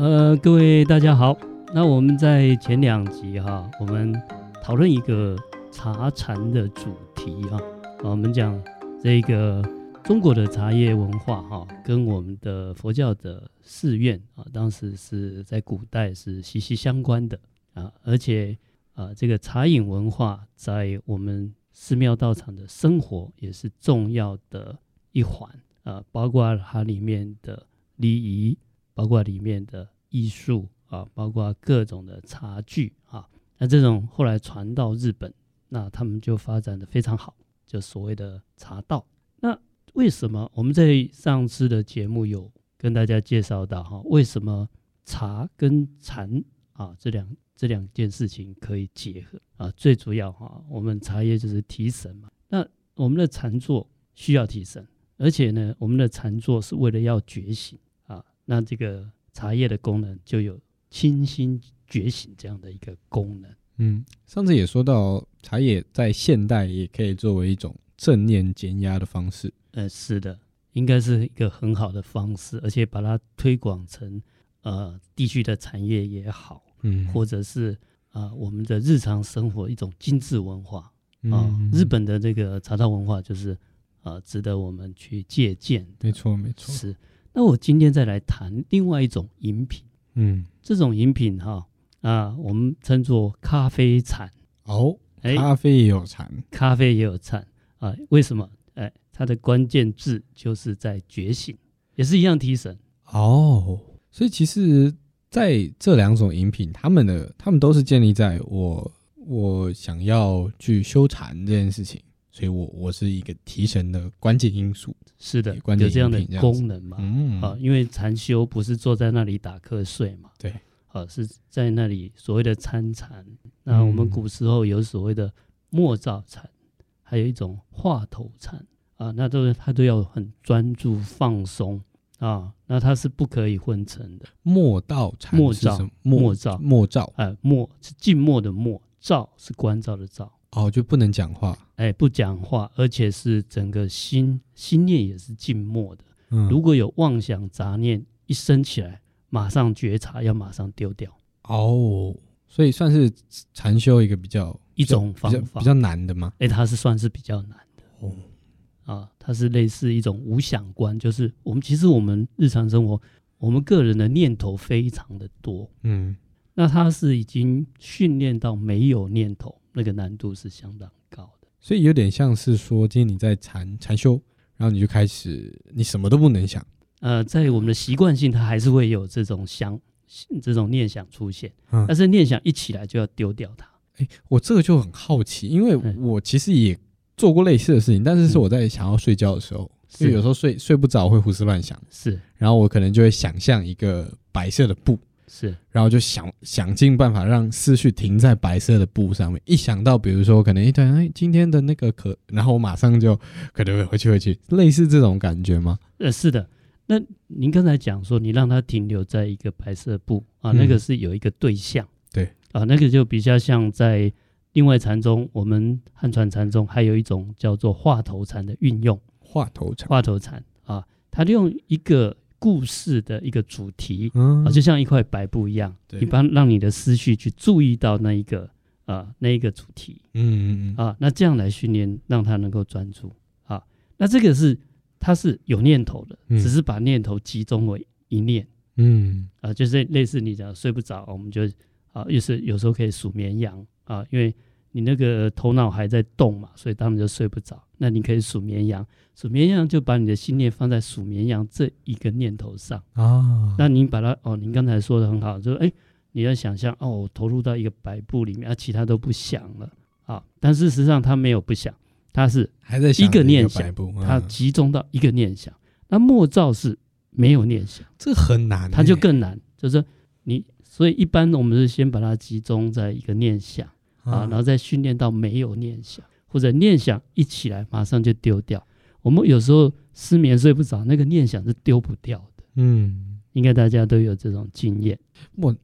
呃，各位大家好。那我们在前两集哈，我们讨论一个茶禅的主题哈。我们讲这个中国的茶叶文化哈，跟我们的佛教的寺院啊，当时是在古代是息息相关的啊。而且啊，这个茶饮文化在我们寺庙道场的生活也是重要的一环啊，包括它里面的礼仪，包括里面的艺术。啊，包括各种的茶具啊，那这种后来传到日本，那他们就发展的非常好，就所谓的茶道。那为什么我们在上次的节目有跟大家介绍到哈，为什么茶跟禅啊这两这两件事情可以结合啊？最主要哈，我们茶叶就是提神嘛，那我们的禅坐需要提神，而且呢，我们的禅坐是为了要觉醒，那这个茶叶的功能就有。清新觉醒这样的一个功能，嗯，上次也说到，茶叶在现代也可以作为一种正念减压的方式。呃，是的，应该是一个很好的方式，而且把它推广成呃地区的产业也好，嗯，或者是啊、呃、我们的日常生活一种精致文化啊、日本的这个茶道文化就是啊、呃、值得我们去借鉴。没错，没错。是，那我今天再来谈另外一种饮品。嗯，这种饮品哈啊，我们称作咖啡禅哦。咖啡也有禅，咖啡也有禅啊？为什么？哎，它的关键字就是在觉醒，也是一样提神哦。所以其实在这两种饮品，他们的他们都是建立在我我想要去修禅这件事情，所以我我是一个提神的关键因素。是的，关键这样的功能嘛，嗯啊，因为禅修不是坐在那里打瞌睡嘛，对，啊，是在那里所谓的参禅。那我们古时候有所谓的默照禅，还有一种话头禅啊，那都是他都要很专注放松啊，那它是不可以混成的。默道禅，默照，默照，默照，哎，默是静默的默，照是观照的照。哦，就不能讲话，哎，不讲话，而且是整个心心念也是静默的。嗯，如果有妄想杂念一升起来，马上觉察，要马上丢掉。哦，所以算是禅修一个比较一种方法，比较，难的吗？哎，它是算是比较难的。哦，啊，它是类似一种无想观，就是我们其实我们日常生活，我们个人的念头非常的多。嗯，那它是已经训练到没有念头。那个难度是相当高的，所以有点像是说，今天你在禅禅修，然后你就开始，你什么都不能想。呃，在我们的习惯性，它还是会有这种想、这种念想出现，嗯，但是念想一起来就要丢掉它。哎，我这个就很好奇，因为我其实也做过类似的事情，但是是我在想要睡觉的时候，就、嗯、有时候睡睡不着会胡思乱想，是，然后我可能就会想象一个白色的布。是，然后就想想尽办法让思绪停在白色的布上面。一想到，比如说可能一段哎今天的那个可，然后我马上就可能会回去回去，类似这种感觉吗？呃，是的。那您刚才讲说，你让它停留在一个白色布啊，那个是有一个对象，嗯、对啊，那个就比较像在另外禅宗，我们汉传禅宗还有一种叫做话头禅的运用。话头禅，话头禅啊，它利用一个。故事的一个主题，嗯、啊，就像一块白布一样，一般让你的思绪去注意到那一个啊，那一个主题，嗯嗯啊，那这样来训练，让他能够专注。啊。那这个是他是有念头的，嗯、只是把念头集中为一念，嗯。啊，就是类似你讲睡不着，我们就啊，又是有时候可以数绵羊啊，因为。你那个头脑还在动嘛，所以他们就睡不着。那你可以数绵羊，数绵羊就把你的心念放在数绵羊这一个念头上啊。那你把它哦，您刚才说的很好，就是哎，你要想象哦，我投入到一个白布里面，啊，其他都不想了啊。但事实上他没有不想，他是还在一个念想，他、啊、集中到一个念想。那默照是没有念想，这很难，它就更难。就是你，所以一般我们是先把它集中在一个念想。啊，然后再训练到没有念想，或者念想一起来马上就丢掉。我们有时候失眠睡不着，那个念想是丢不掉的。嗯，应该大家都有这种经验。我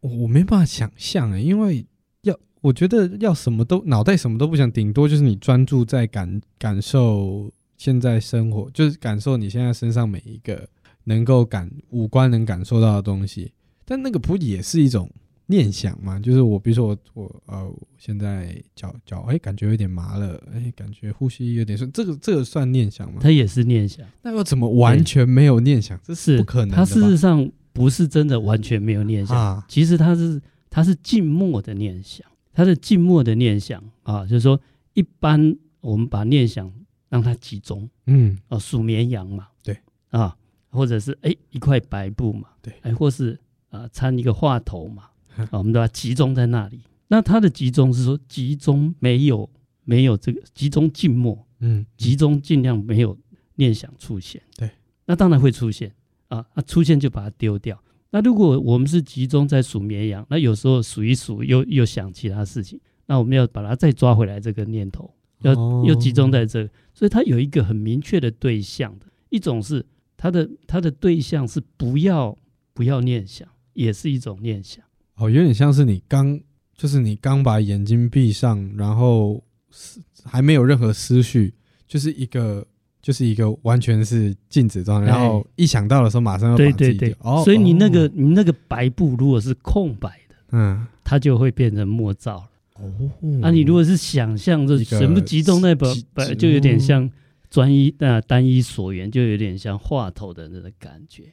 我没办法想象诶，因为要我觉得要什么都脑袋什么都不想，顶多就是你专注在感感受现在生活，就是感受你现在身上每一个能够感五官能感受到的东西。但那个不也是一种念想嘛？就是我，比如说我我呃，现在脚脚哎，感觉有点麻了，哎，感觉呼吸有点顺，这个这个算念想吗？它也是念想。那又怎么完全没有念想？这是不可能的。它事实上不是真的完全没有念想，啊、其实它是它是静默的念想，它是静默的念想啊，就是说一般我们把念想让它集中，嗯，哦、啊，数绵羊嘛，对啊。或者是哎一块白布嘛，对，哎或是啊掺一个话头嘛，啊我们都要集中在那里。那它的集中是说集中没有没有这个集中静默，嗯，集中尽量没有念想出现。对，那当然会出现啊，那出现就把它丢掉。那如果我们是集中在数绵羊，那有时候数一数又又想其他事情，那我们要把它再抓回来这个念头，要又集中在这，所以它有一个很明确的对象的一种是。它的它的对象是不要不要念想，也是一种念想。哦，有点像是你刚就是你刚把眼睛闭上，然后还没有任何思绪，就是一个就是一个完全是静止状态，然后一想到的时候马上要把自己对对对。哦，所以你那个、哦、你那个白布如果是空白的，嗯，它就会变成墨照了。哦，那、啊、你如果是想象着全部集中在本本，就有点像。专一那单一所缘，就有点像话头的那个感觉。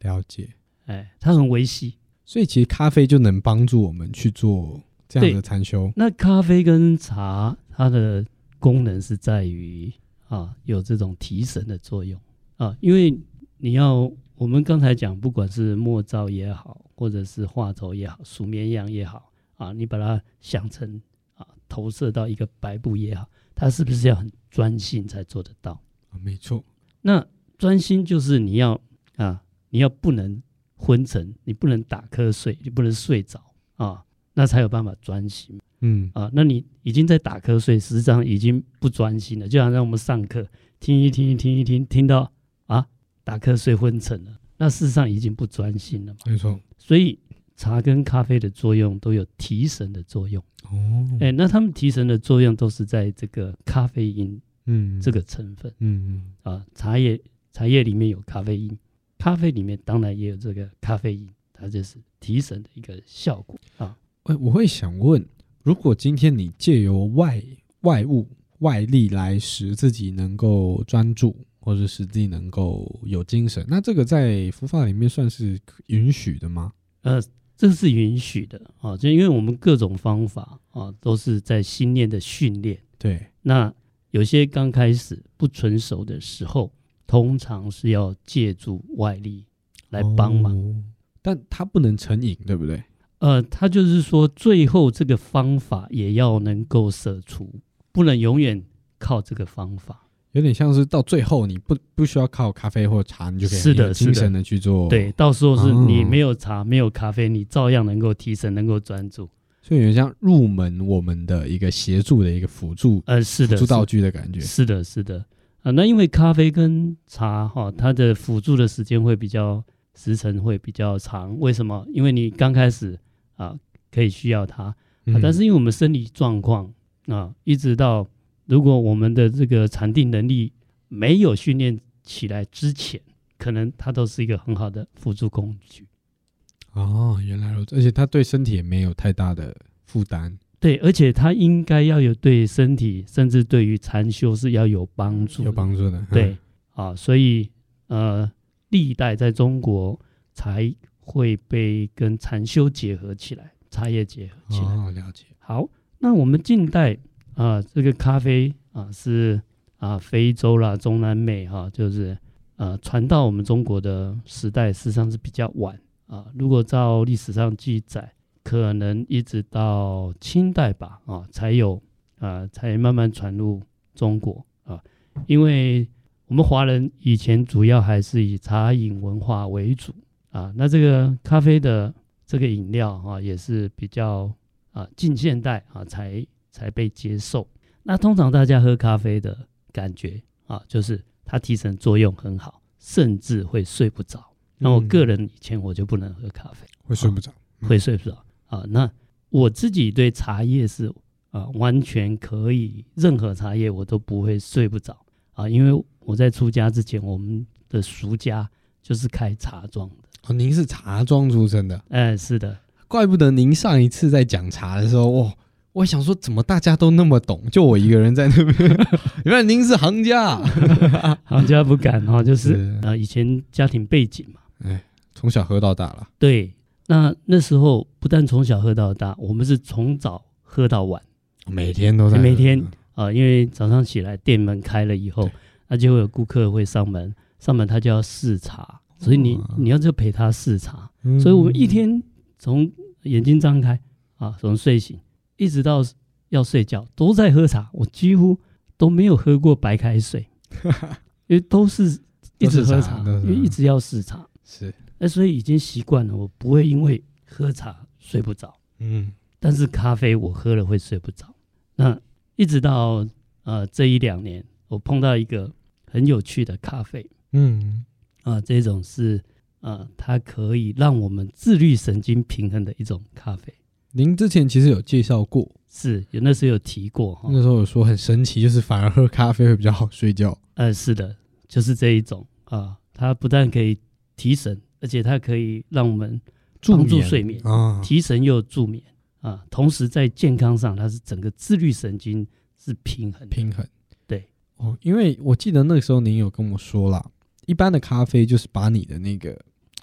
了解，哎，它很维系，所以其实咖啡就能帮助我们去做这样的禅修。那咖啡跟茶，它的功能是在于啊，有这种提神的作用啊，因为你要我们刚才讲，不管是墨照也好，或者是画轴也好，数绵羊也好啊，你把它想成啊，投射到一个白布也好。它是不是要很专心才做得到？啊，没错。那专心就是你要啊，你要不能昏沉，你不能打瞌睡，你不能睡着啊，那才有办法专心。嗯啊，那你已经在打瞌睡，实际上已经不专心了。就好像我们上课听一听，听一听，听到啊打瞌睡昏沉了，那事实上已经不专心了嘛。没错。所以。茶跟咖啡的作用都有提神的作用哦，哎、欸，那他们提神的作用都是在这个咖啡因，嗯，这个成分，嗯嗯，啊，茶叶茶叶里面有咖啡因，咖啡里面当然也有这个咖啡因，它就是提神的一个效果啊。哎，我会想问，如果今天你借由外外物外力来使自己能够专注，或者使自己能够有精神，那这个在佛法里面算是允许的吗？呃。这是允许的啊，就因为我们各种方法啊，都是在心念的训练。对，那有些刚开始不纯熟的时候，通常是要借助外力来帮忙，哦，但它不能成瘾，对不对？呃，他就是说，最后这个方法也要能够舍除，不能永远靠这个方法。有点像是到最后你不不需要靠咖啡或茶，你就可以有精神的去做。对，到时候是你没有茶、哦、没有咖啡，你照样能够提神，能够专注。所以有点像入门我们的一个协助的一个辅助，呃，是的，辅助道具的感觉。是的，是的。啊、呃，那因为咖啡跟茶哈，它的辅助的时间会比较时程会比较长。为什么？因为你刚开始啊可以需要它，啊、但是因为我们生理状况啊，一直到。如果我们的这个禅定能力没有训练起来之前，可能它都是一个很好的辅助工具。哦，原来如此，而且它对身体也没有太大的负担。对，而且它应该要有对身体，甚至对于禅修是要有帮助，有帮助的。对，啊，所以呃，历代在中国才会被跟禅修结合起来，茶叶结合起来。哦，了解。好，那我们近代。啊，这个咖啡啊是啊非洲啦、中南美哈、啊，就是呃传到我们中国的时代，实际上是比较晚啊。如果照历史上记载，可能一直到清代吧啊，才有啊才慢慢传入中国啊。因为我们华人以前主要还是以茶饮文化为主啊，那这个咖啡的这个饮料啊，也是比较啊近现代啊才。才被接受。那通常大家喝咖啡的感觉啊，就是它提神作用很好，甚至会睡不着。那我个人以前我就不能喝咖啡，会睡不着，会睡不着啊。那我自己对茶叶是啊，完全可以，任何茶叶我都不会睡不着啊。因为我在出家之前，我们的俗家就是开茶庄的，哦，您是茶庄出身的？哎，是的，怪不得您上一次在讲茶的时候，哇，我想说怎么大家都那么懂，就我一个人在那边。原来您是行家，行家不敢哈，就是啊，以前家庭背景嘛，哎，从小喝到大了。对，那那时候不但从小喝到大，我们是从早喝到晚，每天都在，每天啊，因为早上起来店门开了以后，那就会有顾客会上门，上门他就要试茶。所以你你要就陪他试茶，嗯、所以我们一天从眼睛张开啊，从睡醒一直到要睡觉都在喝茶，我几乎都没有喝过白开水，因为都是一直喝茶，因为一直要试茶。是，那所以已经习惯了，我不会因为喝茶睡不着。嗯，但是咖啡我喝了会睡不着。那一直到呃这一两年，我碰到一个很有趣的咖啡。嗯。啊，这种是呃，它可以让我们自律神经平衡的一种咖啡。您之前其实有介绍过，是有那时候有提过哈。那时候有说很神奇，就是反而喝咖啡会比较好睡觉。呃，是的，就是这一种啊，它不但可以提神，而且它可以让我们帮助睡眠啊，提神又助眠啊。同时在健康上，它是整个自律神经是平衡平衡。对哦，因为我记得那个时候您有跟我说啦。一般的咖啡就是把你的那个，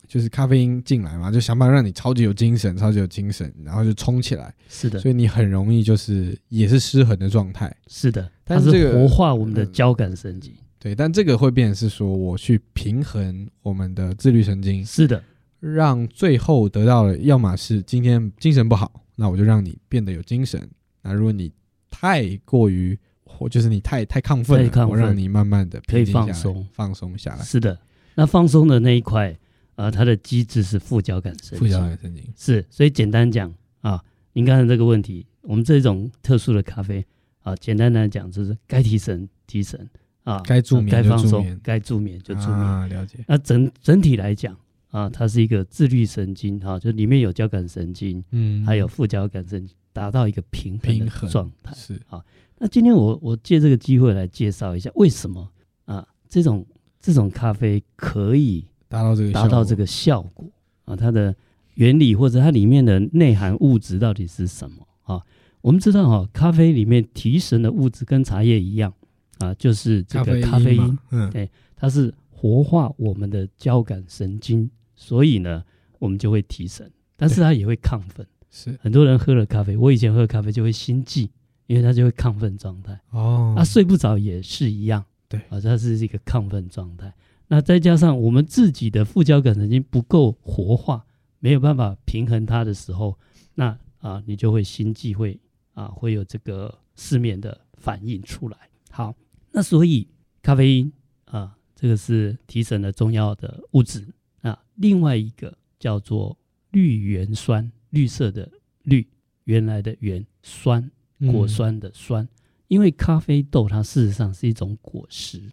就是咖啡因进来嘛，就想办法让你超级有精神，超级有精神，然后就冲起来。是的，所以你很容易就是也是失衡的状态。是的，但是这个活化我们的交感神经。对，但这个会变成是说我去平衡我们的自律神经。是的，让最后得到的，要么是今天精神不好，那我就让你变得有精神。那如果你太过于或就是你太太亢奋了，我让你慢慢的可以放松，放松下来。是的，那放松的那一块，呃，它的机制是副交感神经。副交感神经是，所以简单讲啊，您刚才这个问题，我们这种特殊的咖啡啊，简单来讲就是该提神提神啊，该助眠就助眠，该助眠就助眠。啊，了解。那整整体来讲啊，它是一个自律神经哈，就里面有交感神经，嗯，还有副交感神经，达到一个平衡的状态。是啊。那今天我我借这个机会来介绍一下，为什么啊这种这种咖啡可以达到这个达到这个效果啊？它的原理或者它里面的内涵物质到底是什么啊？我们知道哈，咖啡里面提神的物质跟茶叶一样啊，就是这个咖啡因，嗯，对，它是活化我们的交感神经，所以呢，我们就会提神，但是它也会亢奋。是很多人喝了咖啡，我以前喝咖啡就会心悸。因为它就会亢奋状态哦，那、啊、睡不着也是一样，对啊，它是一个亢奋状态。那再加上我们自己的副交感神经不够活化，没有办法平衡它的时候，那啊，你就会心悸，会啊，会有这个失眠的反应出来。好，那所以咖啡因啊，这个是提神的重要的物质啊。另外一个叫做绿原酸，绿色的绿，原来的原酸。果酸的酸，因为咖啡豆它事实上是一种果实，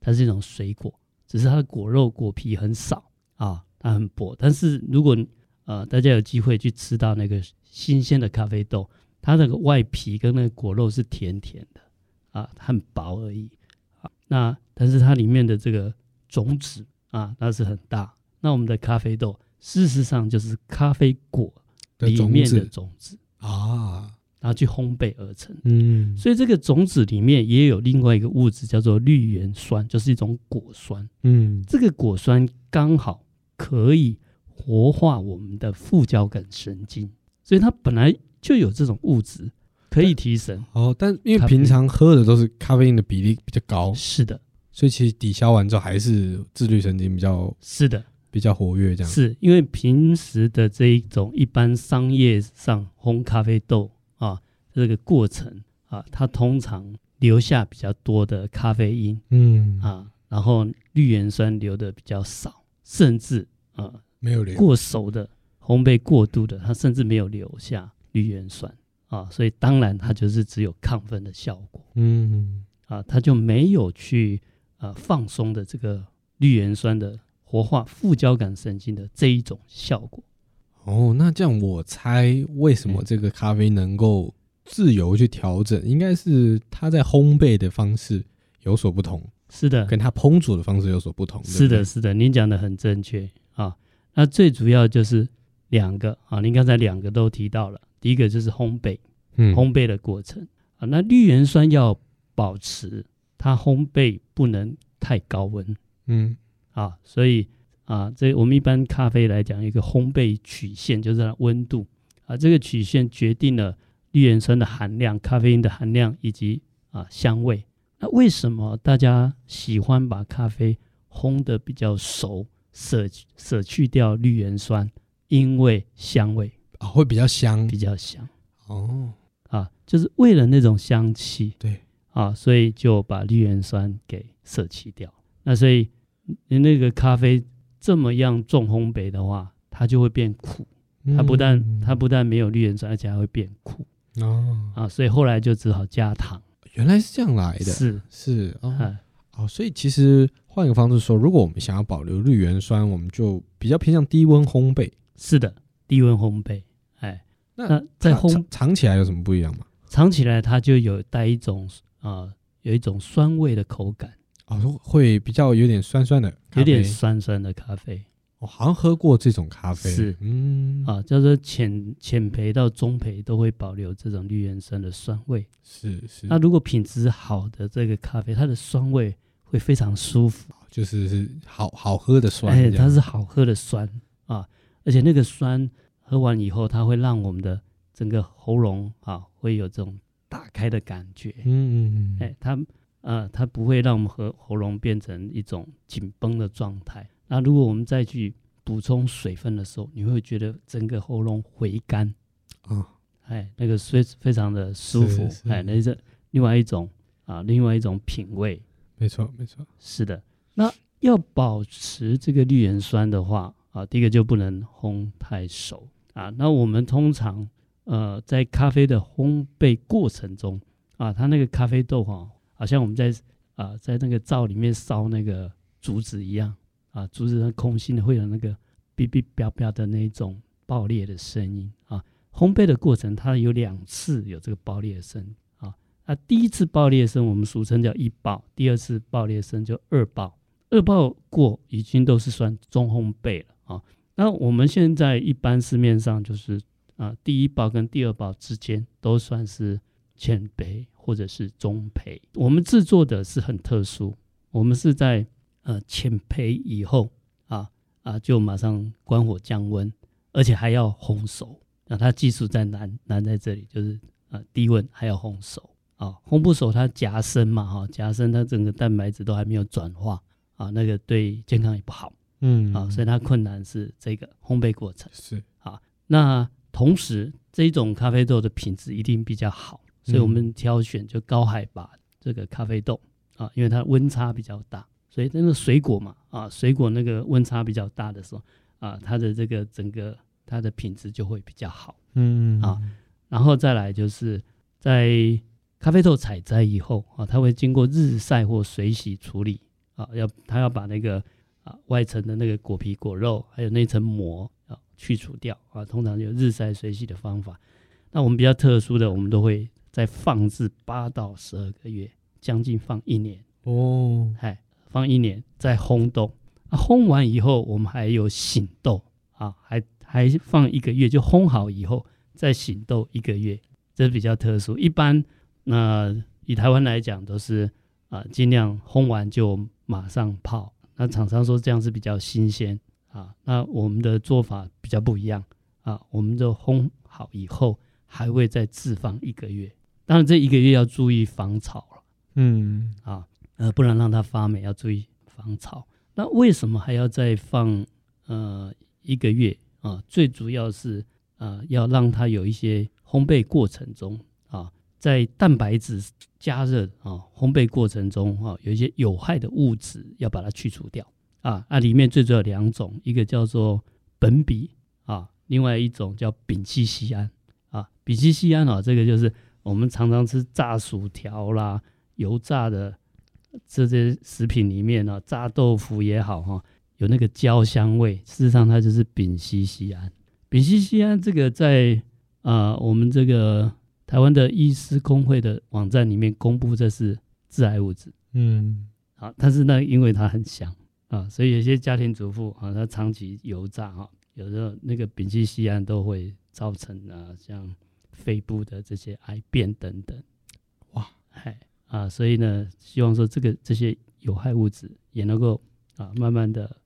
它是一种水果，只是它的果肉果皮很少啊，它很薄。但是如果呃大家有机会去吃到那个新鲜的咖啡豆，它那个外皮跟那个果肉是甜甜的啊，很薄而已啊。那但是它里面的这个种子啊，那是很大。那我们的咖啡豆事实上就是咖啡果里面的种子啊。然后去烘焙而成，嗯，所以这个种子里面也有另外一个物质叫做绿原酸，就是一种果酸，嗯，这个果酸刚好可以活化我们的副交感神经，所以它本来就有这种物质可以提神。哦，但因为平常喝的都是咖啡因的比例比较高，是的，所以其实抵消完之后还是自律神经比较是的。比较活跃，这样。是因为平时的这一种一般商业上烘咖啡豆。啊，这个过程啊，它通常留下比较多的咖啡因，嗯。啊，然后绿原酸留的比较少，甚至啊没有留。过熟的烘焙过度的，它甚至没有留下绿原酸啊，所以当然它就是只有亢奋的效果，嗯啊，它就没有去啊放松的这个绿原酸的活化副交感神经的这一种效果。哦，那这样我猜，为什么这个咖啡能够自由去调整？应该是它在烘焙的方式有所不同，是的，跟它烹煮的方式有所不同。是的，是的，您讲的很正确啊。那最主要就是两个啊，您刚才两个都提到了，第一个就是烘焙，嗯，烘焙的过程啊，那绿原酸要保持它烘焙不能太高温，嗯，啊，所以啊，这我们一般咖啡来讲，一个烘焙曲线就是它温度啊，这个曲线决定了绿原酸的含量、咖啡因的含量以及啊香味。那为什么大家喜欢把咖啡烘得比较熟？舍舍去掉绿原酸，因为香味啊、哦、会比较香，比较香哦啊，就是为了那种香气，对啊，所以就把绿原酸给舍弃掉。那所以你那个咖啡这么样重烘焙的话，它就会变苦。它不但、嗯、它不但没有绿原酸，而且还会变苦哦啊，所以后来就只好加糖。原来是这样来的，是是哦。啊哦，所以其实换一个方式说，如果我们想要保留绿原酸，我们就比较偏向低温烘焙。是的，低温烘焙。哎，那，那在烘尝起来有什么不一样吗？尝起来它就有带一种啊、呃，有一种酸味的口感。哦，会比较有点酸酸的，有点酸酸的咖啡。我好像喝过这种咖啡，是，嗯，啊，叫做浅浅焙到中焙都会保留这种绿原酸的酸味。是是。那如果品质好的这个咖啡，它的酸味。会非常舒服，就是是好好喝的酸，哎，它是好喝的酸啊，而且那个酸喝完以后，它会让我们的整个喉咙啊会有这种打开的感觉，嗯嗯嗯，哎，它呃它不会让我们和喉咙变成一种紧绷的状态。那如果我们再去补充水分的时候，你会觉得整个喉咙回甘。啊，哎，那个非非常的舒服，哎，那是另外一种啊，另外一种品味。没错，没错，是的。那要保持这个绿原酸的话啊，第一个就不能烘太熟啊。那我们通常呃，在咖啡的烘焙过程中啊，它那个咖啡豆哈，好像我们在啊在那个灶里面烧那个竹子一样啊，竹子它空心的会有那个哔哔啪啪的那种爆裂的声音啊。烘焙的过程它有两次有这个爆裂声啊，那，第一次爆裂声我们俗称叫一爆，第二次爆裂声就二爆。二爆过已经都是算中烘焙了啊。那我们现在一般市面上就是啊，第一爆跟第二爆之间都算是浅焙或者是中焙。我们制作的是很特殊，我们是在呃浅焙以后啊啊就马上关火降温，而且还要烘熟。那它技术在难难在这里，就是啊低温还要烘熟。啊，烘不熟它夹生嘛，哈，夹生它整个蛋白质都还没有转化啊，那个对健康也不好，嗯，啊，所以它困难是这个烘焙过程是啊。那同时这一种咖啡豆的品质一定比较好，所以我们挑选就高海拔这个咖啡豆啊，因为它温差比较大，所以那个水果嘛，啊，水果那个温差比较大的时候啊，它的这个整个它的品质就会比较好，嗯啊，然后再来就是在。咖啡豆采摘以后啊，它会经过日晒或水洗处理啊，要它要把那个啊外层的那个果皮、果肉还有那层膜啊去除掉啊，通常有日晒、水洗的方法。那我们比较特殊的，我们都会再放置八到十二个月，将近放一年哦，嗨，放一年再烘豆。啊，烘完以后我们还有醒豆啊，还还放一个月，就烘好以后再醒豆一个月，这是比较特殊，一般。那以台湾来讲，都是啊，尽量烘完就马上泡。那厂商说这样是比较新鲜啊。那我们的做法比较不一样啊，我们的烘好以后还会再置放一个月。当然这一个月要注意防潮了，嗯啊，呃，不然让它发霉要注意防潮。那为什么还要再放呃一个月啊？最主要是啊，要让它有一些烘焙过程中。在蛋白质加热啊烘焙过程中哈，有一些有害的物质要把它去除掉啊。那里面最主要两种，一个叫做苯比啊，另外一种叫丙烯酰胺啊。丙烯酰胺啊，这个就是我们常常吃炸薯条啦、油炸的这些食品里面呢，炸豆腐也好哈，有那个焦香味，事实上它就是丙烯酰胺。丙烯酰胺这个在啊我们这个。台湾的医师工会的网站里面公布，这是致癌物质。嗯，好，但是呢，因为它很香啊，所以有些家庭主妇啊，她长期油炸哈，有时候那个丙烯酰胺都会造成啊，像肺部的这些癌变等等。哇，嗨啊，所以呢，希望说这个这些有害物质也能够啊，慢慢的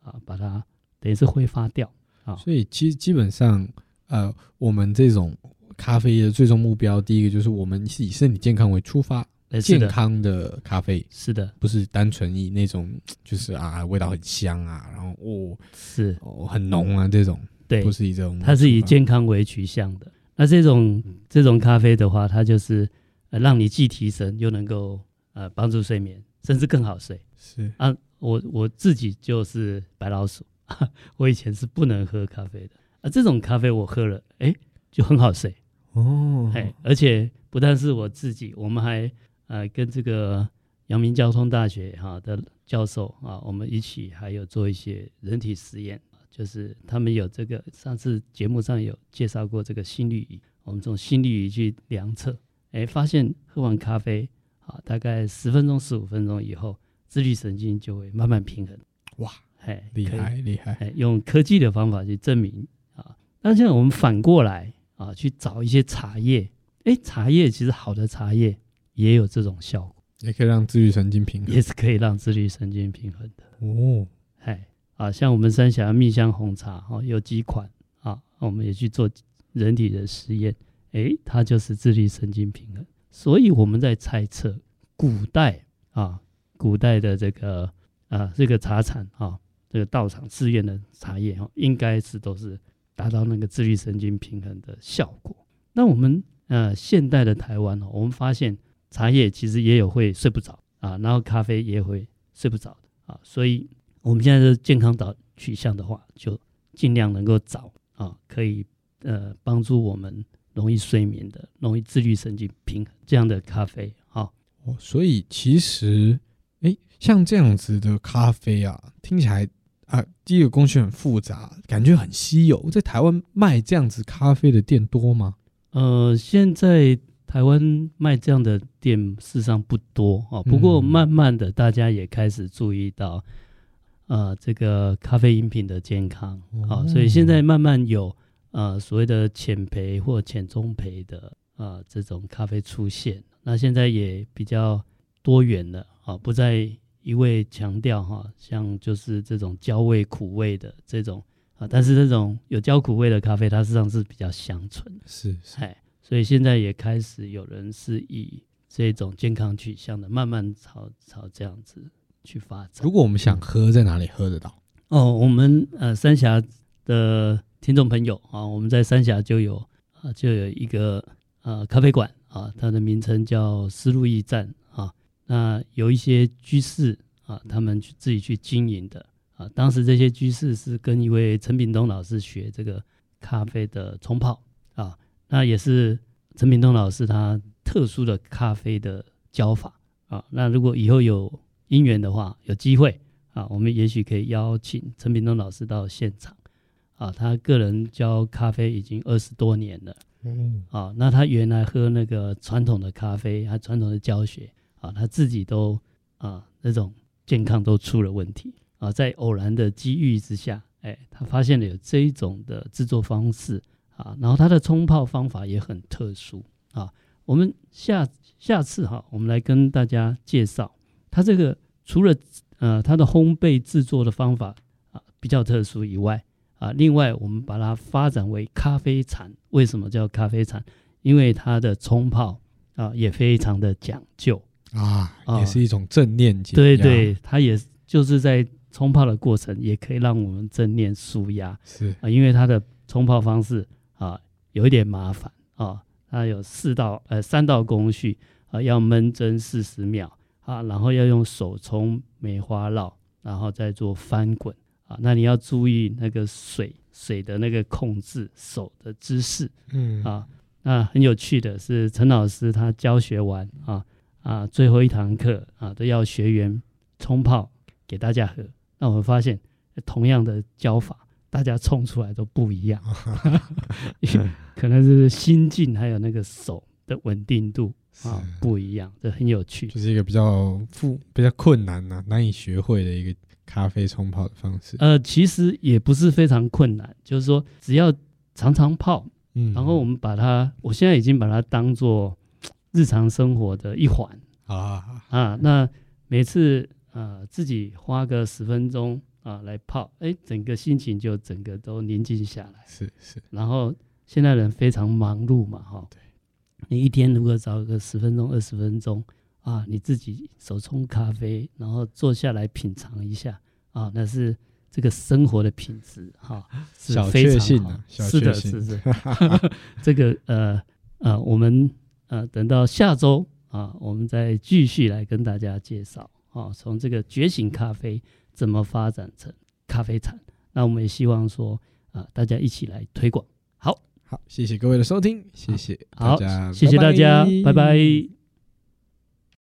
啊，把它等于是挥发掉啊。所以其实基本上，呃，我们这种咖啡的最终目标，第一个就是我们是以身体健康为出发。健康的咖啡是的，不是单纯以那种就是啊味道很香啊，然后哦是。哦很浓啊这种，对，不是以这种，它是以健康为取向的。那这种这种咖啡的话，它就是呃让你既提神又能够呃帮助睡眠，甚至更好睡。是。啊，我我自己就是白老鼠，我以前是不能喝咖啡的。啊，这种咖啡我喝了，哎，就很好睡哦，哎，而且不但是我自己，我们还。呃，跟这个阳明交通大学哈的教授啊，我们一起还有做一些人体实验，就是他们有这个上次节目上有介绍过这个心率仪，我们从心率仪去量测，哎，发现喝完咖啡啊，大概十分钟、十五分钟以后，自律神经就会慢慢平衡。哇，嘿，厉害厉害！用科技的方法去证明啊。那现在我们反过来啊，去找一些茶叶，哎，茶叶其实好的茶叶。也有这种效果，也可以让自律神经平衡，也是可以让自律神经平衡的哦。嗨啊，像我们三峡蜜香红茶哦，有几款啊，我们也去做人体的实验，哎，它就是自律神经平衡。所以我们在猜测，古代啊，古代的这个啊，这个茶产啊，这个道场寺院的茶叶哈，应该是都是达到那个自律神经平衡的效果。那我们呃，现代的台湾哦，我们发现。茶叶其实也有会睡不着啊，然后咖啡也会睡不着的啊，所以我们现在的健康导取向的话，就尽量能够找啊，可以呃帮助我们容易睡眠的、容易自律神经平衡这样的咖啡啊。哦，所以其实哎，像这样子的咖啡啊，听起来啊，第一个工序很复杂，感觉很稀有。在台湾卖这样子咖啡的店多吗？呃，现在。台湾卖这样的店事实上不多啊，不过慢慢的大家也开始注意到，呃，这个咖啡饮品的健康啊，所以现在慢慢有呃所谓的浅焙或浅中焙的啊这种咖啡出现。那现在也比较多元了啊，不再一味强调哈，像就是这种焦味苦味的这种啊，但是这种有焦苦味的咖啡，它实际上是比较香醇，是是。所以现在也开始有人是以这种健康取向的，慢慢朝朝这样子去发展。如果我们想喝，在哪里喝得到？哦，我们呃三峡的听众朋友啊，我们在三峡就有啊，就有一个呃咖啡馆啊，它的名称叫丝路驿站啊。那有一些居士啊，他们去自己去经营的啊。当时这些居士是跟一位陈炳东老师学这个咖啡的冲泡啊。那也是陈炳东老师他特殊的咖啡的教法啊。那如果以后有因缘的话，有机会啊，我们也许可以邀请陈炳东老师到现场啊。他个人教咖啡已经二十多年了，嗯啊，那他原来喝那个传统的咖啡，他传统的教学啊，他自己都啊那种健康都出了问题啊。在偶然的机遇之下，哎，他发现了有这一种的制作方式。啊，然后它的冲泡方法也很特殊啊。我们下下次哈，我们来跟大家介绍它这个除了呃它的烘焙制作的方法啊比较特殊以外啊，另外我们把它发展为咖啡禅。为什么叫咖啡禅？因为它的冲泡啊也非常的讲究啊，也是一种正念解。对对，它也就是在冲泡的过程也可以让我们正念舒压。是啊，因为它的冲泡方式。啊，有一点麻烦啊，它有四道呃三道工序啊，要闷蒸四十秒啊，然后要用手冲梅花烙，然后再做翻滚啊。那你要注意那个水水的那个控制手的姿势，嗯啊，那很有趣的是陈老师他教学完啊啊最后一堂课啊都要学员冲泡给大家喝。那我们发现同样的教法。大家冲出来都不一样，可能是心境还有那个手的稳定度啊不一样，这很有趣。就是一个比较复、比较困难呐、啊，难以学会的一个咖啡冲泡的方式？呃，其实也不是非常困难，就是说只要常常泡，嗯，然后我们把它，我现在已经把它当做日常生活的一环啊啊，那每次啊、呃、自己花个十分钟啊来泡，哎，整个心情就整个都宁静下来。是是，然后现在人非常忙碌嘛，哈，对，你一天如果找个十分钟、二十分钟。啊，你自己手冲咖啡，然后坐下来品尝一下啊，那是这个生活的品质哈，是非常好。是的，是是。这个呃呃，我们呃等到下周啊，我们再继续来跟大家介绍啊，从这个觉醒咖啡怎么发展成咖啡产。那我们也希望说啊，大家一起来推广。好，好，谢谢各位的收听，谢谢，好，谢谢大家。拜拜。